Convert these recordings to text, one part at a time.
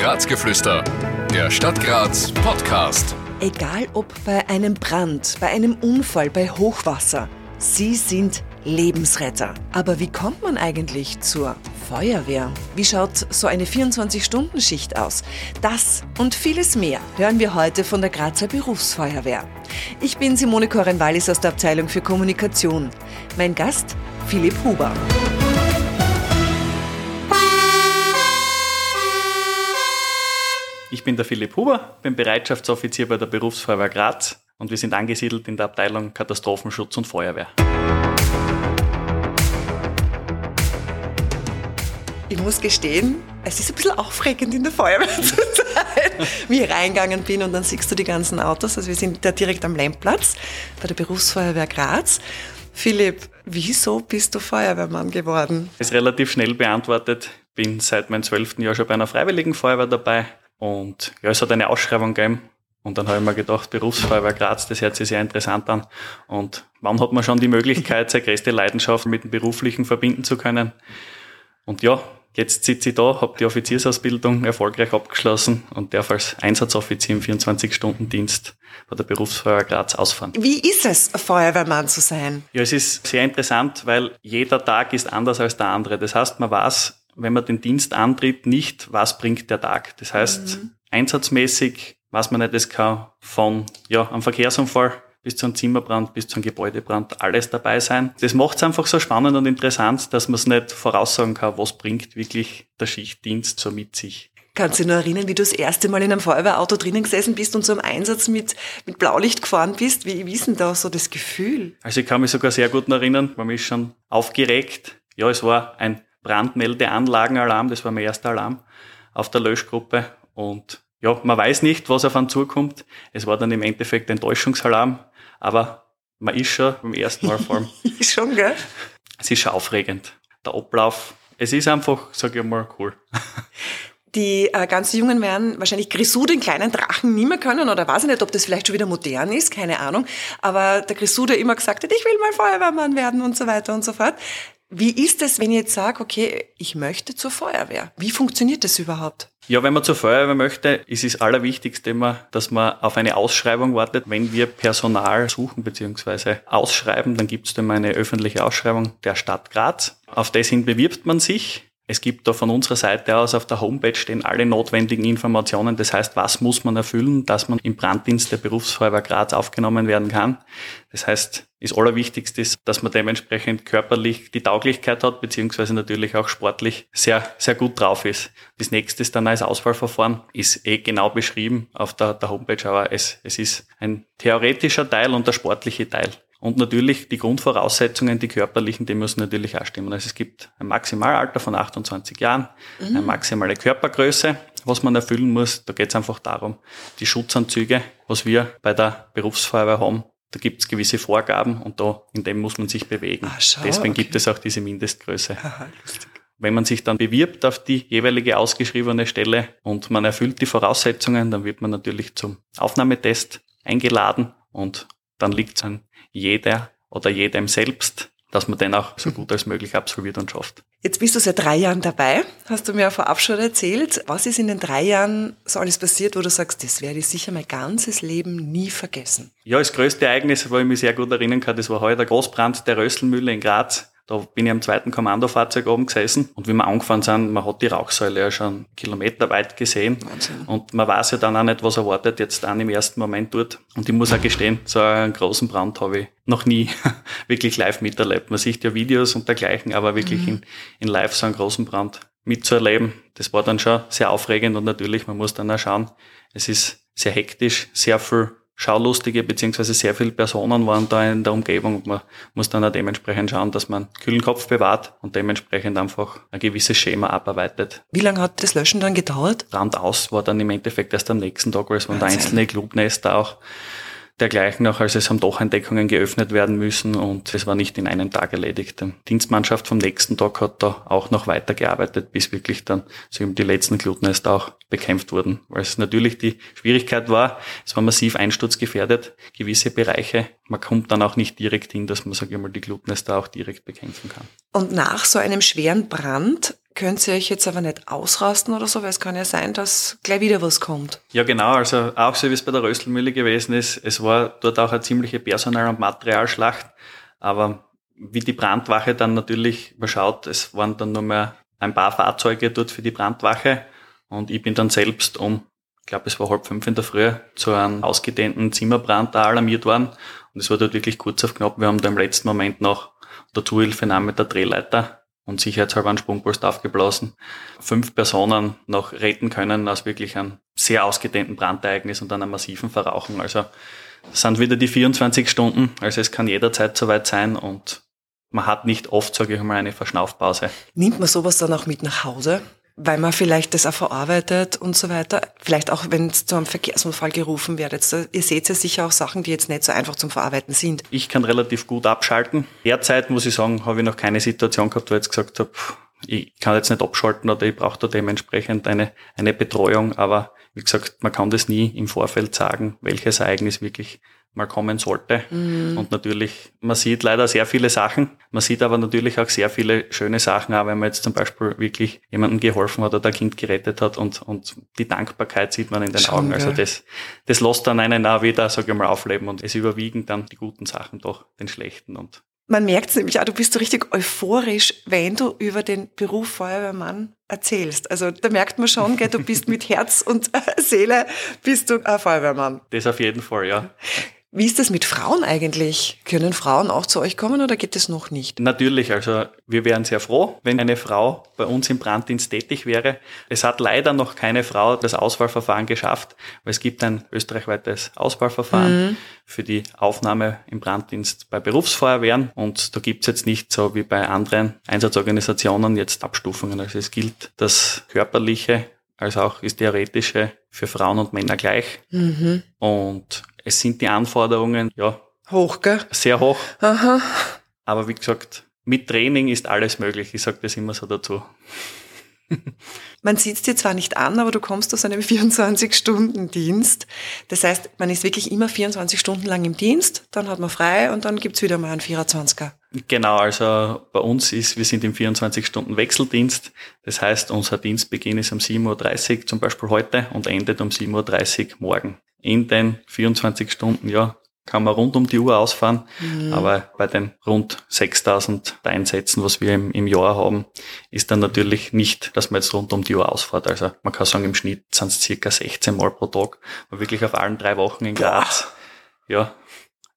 Grazgeflüster, der Stadt Graz Podcast. Egal ob bei einem Brand, bei einem Unfall, bei Hochwasser, Sie sind Lebensretter. Aber wie kommt man eigentlich zur Feuerwehr? Wie schaut so eine 24-Stunden-Schicht aus? Das und vieles mehr hören wir heute von der Grazer Berufsfeuerwehr. Ich bin Simone Koren-Wallis aus der Abteilung für Kommunikation. Mein Gast Philipp Huber. Ich bin der Philipp Huber, bin Bereitschaftsoffizier bei der Berufsfeuerwehr Graz und wir sind angesiedelt in der Abteilung Katastrophenschutz und Feuerwehr. Ich muss gestehen, es ist ein bisschen aufregend in der Feuerwehr zu sein, wie ich reingegangen bin und dann siehst du die ganzen Autos. Also wir sind da direkt am Lemplatz bei der Berufsfeuerwehr Graz. Philipp, wieso bist du Feuerwehrmann geworden? Das ist relativ schnell beantwortet. Bin seit meinem zwölften Jahr schon bei einer Freiwilligen Feuerwehr dabei, und ja, es hat eine Ausschreibung gegeben. Und dann habe ich mir gedacht, Berufsfeuerwehr Graz, das hört sich sehr interessant an. Und wann hat man schon die Möglichkeit, seine größte Leidenschaft mit dem Beruflichen verbinden zu können? Und ja, jetzt sitze ich da, habe die Offiziersausbildung erfolgreich abgeschlossen und darf als Einsatzoffizier im 24-Stunden-Dienst bei der Berufsfeuerwehr Graz ausfahren. Wie ist es, Feuerwehrmann zu sein? Ja, es ist sehr interessant, weil jeder Tag ist anders als der andere. Das heißt, man weiß, wenn man den Dienst antritt, nicht, was bringt der Tag. Das heißt, mhm. einsatzmäßig was man nicht, das kann von ja, einem Verkehrsunfall bis zu einem Zimmerbrand, bis zu einem Gebäudebrand alles dabei sein. Das macht es einfach so spannend und interessant, dass man es nicht voraussagen kann, was bringt wirklich der Schichtdienst so mit sich. Kannst du dich noch erinnern, wie du das erste Mal in einem Feuerwehrauto drinnen gesessen bist und so im Einsatz mit, mit Blaulicht gefahren bist? Wie, wie ist denn da so das Gefühl? Also ich kann mich sogar sehr gut erinnern, man ist schon aufgeregt. Ja, es war ein Brandmeldeanlagenalarm, das war mein erster Alarm auf der Löschgruppe und ja, man weiß nicht, was auf einen zukommt. Es war dann im Endeffekt ein Täuschungsalarm, aber man ist schon beim ersten Mal vor allem. schon, gell? Es ist schon aufregend. Der Ablauf, es ist einfach, sag ich mal, cool. Die äh, ganz Jungen werden wahrscheinlich Grisou, den kleinen Drachen, nie mehr können oder weiß ich nicht, ob das vielleicht schon wieder modern ist, keine Ahnung. Aber der Grisou, der immer gesagt hat, ich will mal Feuerwehrmann werden und so weiter und so fort. Wie ist es, wenn ich jetzt sage, okay, ich möchte zur Feuerwehr? Wie funktioniert das überhaupt? Ja, wenn man zur Feuerwehr möchte, ist es Allerwichtigste immer, dass man auf eine Ausschreibung wartet. Wenn wir Personal suchen bzw. ausschreiben, dann gibt es dann eine öffentliche Ausschreibung der Stadt Graz. Auf das hin bewirbt man sich. Es gibt da von unserer Seite aus auf der Homepage stehen alle notwendigen Informationen. Das heißt, was muss man erfüllen, dass man im Branddienst der Berufsfeuerwehr Graz aufgenommen werden kann. Das heißt, das Allerwichtigste ist, dass man dementsprechend körperlich die Tauglichkeit hat, beziehungsweise natürlich auch sportlich sehr, sehr gut drauf ist. Das nächste ist dann als Auswahlverfahren, ist eh genau beschrieben auf der, der Homepage, aber es, es ist ein theoretischer Teil und der sportliche Teil. Und natürlich die Grundvoraussetzungen, die körperlichen, die müssen natürlich auch stimmen. Also es gibt ein Maximalalter von 28 Jahren, mhm. eine maximale Körpergröße, was man erfüllen muss. Da geht es einfach darum, die Schutzanzüge, was wir bei der Berufsfeuerwehr haben, da gibt es gewisse Vorgaben und da in dem muss man sich bewegen. Ah, schau, Deswegen okay. gibt es auch diese Mindestgröße. Aha, Wenn man sich dann bewirbt auf die jeweilige ausgeschriebene Stelle und man erfüllt die Voraussetzungen, dann wird man natürlich zum Aufnahmetest eingeladen und dann liegt es an jeder oder jedem selbst, dass man den auch so gut als möglich absolviert und schafft. Jetzt bist du seit drei Jahren dabei, hast du mir vorab schon erzählt. Was ist in den drei Jahren so alles passiert, wo du sagst, das werde ich sicher mein ganzes Leben nie vergessen? Ja, das größte Ereignis, wo ich mich sehr gut erinnern kann, das war heute der Großbrand der Rösselmühle in Graz. Da bin ich am zweiten Kommandofahrzeug oben gesessen und wie wir angefahren sind, man hat die Rauchsäule ja schon kilometerweit gesehen Wahnsinn. und man weiß ja dann auch nicht, was erwartet jetzt an im ersten Moment dort. Und ich muss auch gestehen, so einen großen Brand habe ich noch nie wirklich live miterlebt. Man sieht ja Videos und dergleichen, aber wirklich mhm. in, in live so einen großen Brand mitzuerleben, das war dann schon sehr aufregend und natürlich, man muss dann auch schauen, es ist sehr hektisch, sehr viel Schaulustige beziehungsweise sehr viele Personen waren da in der Umgebung und man muss dann auch dementsprechend schauen, dass man kühlen Kopf bewahrt und dementsprechend einfach ein gewisses Schema abarbeitet. Wie lange hat das Löschen dann gedauert? Brand aus war dann im Endeffekt erst am nächsten Tag, weil es waren einzelne Clubnester auch dergleichen auch, als es haben doch Entdeckungen geöffnet werden müssen und es war nicht in einem Tag erledigt. Die Dienstmannschaft vom nächsten Tag hat da auch noch weitergearbeitet, bis wirklich dann so eben die letzten Glutnester auch bekämpft wurden. Weil es natürlich die Schwierigkeit war, es war massiv einsturzgefährdet, gewisse Bereiche. Man kommt dann auch nicht direkt hin, dass man, sage ich mal, die Glutnester auch direkt bekämpfen kann. Und nach so einem schweren Brand könnt ihr euch jetzt aber nicht ausrasten oder so, weil es kann ja sein, dass gleich wieder was kommt. Ja, genau. Also auch so wie es bei der Röstelmühle gewesen ist. Es war dort auch eine ziemliche Personal- und Materialschlacht. Aber wie die Brandwache dann natürlich, man schaut, es waren dann nur mehr ein paar Fahrzeuge dort für die Brandwache. Und ich bin dann selbst um, ich glaube, es war halb fünf in der Früh, zu einem ausgedehnten Zimmerbrand da alarmiert worden. Und es war dort wirklich kurz auf knapp. Wir haben da im letzten Moment noch der Zuhilfe mit der Drehleiter und sicherheitshalber einen Sprungpost aufgeblasen. Fünf Personen noch retten können aus wirklich einem sehr ausgedehnten Brandereignis und einer massiven Verrauchung. Also das sind wieder die 24 Stunden. Also es kann jederzeit soweit sein und man hat nicht oft, sage ich mal, eine Verschnaufpause. Nimmt man sowas dann auch mit nach Hause? Weil man vielleicht das auch verarbeitet und so weiter. Vielleicht auch, wenn es zu einem Verkehrsunfall gerufen wird. Jetzt, ihr seht ja sicher auch Sachen, die jetzt nicht so einfach zum Verarbeiten sind. Ich kann relativ gut abschalten. Derzeit, muss ich sagen, habe ich noch keine Situation gehabt, wo ich jetzt gesagt habe, ich kann jetzt nicht abschalten oder ich brauche da dementsprechend eine, eine Betreuung. Aber wie gesagt, man kann das nie im Vorfeld sagen, welches Ereignis wirklich mal kommen sollte. Mhm. Und natürlich, man sieht leider sehr viele Sachen. Man sieht aber natürlich auch sehr viele schöne Sachen, auch wenn man jetzt zum Beispiel wirklich jemandem geholfen hat oder ein Kind gerettet hat und, und die Dankbarkeit sieht man in den Schon, Augen. Also das, das lässt dann einen auch wieder, sage ich mal, aufleben und es überwiegen dann die guten Sachen doch den schlechten und man merkt es nämlich auch, du bist so richtig euphorisch, wenn du über den Beruf Feuerwehrmann erzählst. Also da merkt man schon, gell, du bist mit Herz und Seele, bist du ein Feuerwehrmann. Das auf jeden Fall, ja. Wie ist das mit Frauen eigentlich? Können Frauen auch zu euch kommen oder geht es noch nicht? Natürlich, also wir wären sehr froh, wenn eine Frau bei uns im Branddienst tätig wäre. Es hat leider noch keine Frau das Auswahlverfahren geschafft, weil es gibt ein österreichweites Auswahlverfahren mhm. für die Aufnahme im Branddienst bei Berufsfeuerwehren und da gibt es jetzt nicht so wie bei anderen Einsatzorganisationen jetzt Abstufungen. Also es gilt das körperliche als auch das theoretische für Frauen und Männer gleich. Mhm. Und es sind die Anforderungen, ja. Hoch, gell? Sehr hoch. Aha. Aber wie gesagt, mit Training ist alles möglich. Ich sage das immer so dazu. Man sieht es dir zwar nicht an, aber du kommst aus einem 24-Stunden-Dienst. Das heißt, man ist wirklich immer 24 Stunden lang im Dienst, dann hat man frei und dann gibt's wieder mal einen 24er. Genau, also bei uns ist, wir sind im 24-Stunden-Wechseldienst. Das heißt, unser Dienstbeginn ist um 7.30 Uhr zum Beispiel heute und endet um 7.30 Uhr morgen. In den 24 Stunden, ja, kann man rund um die Uhr ausfahren. Mhm. Aber bei den rund 6000 Einsätzen, was wir im, im, Jahr haben, ist dann natürlich nicht, dass man jetzt rund um die Uhr ausfährt. Also man kann sagen, im Schnitt sind es circa 16 Mal pro Tag, wirklich auf allen drei Wochen in Graz. Ja,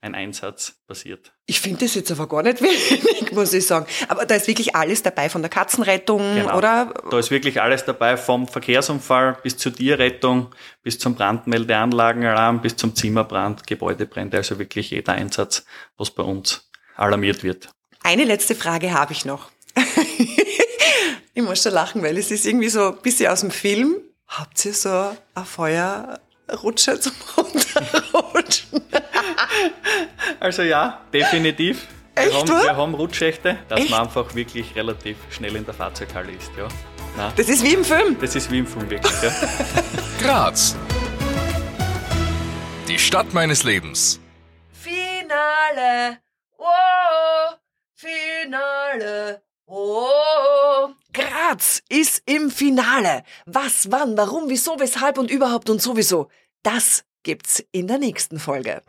ein Einsatz passiert. Ich finde das jetzt aber gar nicht wenig, muss ich sagen. Aber da ist wirklich alles dabei, von der Katzenrettung, genau. oder? Da ist wirklich alles dabei, vom Verkehrsunfall bis zur Tierrettung, bis zum Brandmeldeanlagenalarm, bis zum Zimmerbrand, Gebäudebrände, also wirklich jeder Einsatz, was bei uns alarmiert wird. Eine letzte Frage habe ich noch. ich muss schon lachen, weil es ist irgendwie so ein bisschen aus dem Film. Habt ihr so ein Feuerrutscher zum Runterrutschen? Also ja, definitiv. Echt, wir, haben, wir haben Rutschächte, dass Echt? man einfach wirklich relativ schnell in der Fahrzeughalle ist. Ja. Nein. Das ist wie im Film. Das ist wie im Film, wirklich. Ja. Graz. Die Stadt meines Lebens. Finale. Oh, Finale. Oh. Graz ist im Finale. Was, wann, warum, wieso, weshalb und überhaupt und sowieso. Das gibt's in der nächsten Folge.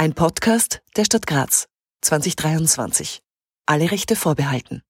Ein Podcast der Stadt Graz 2023. Alle Rechte vorbehalten.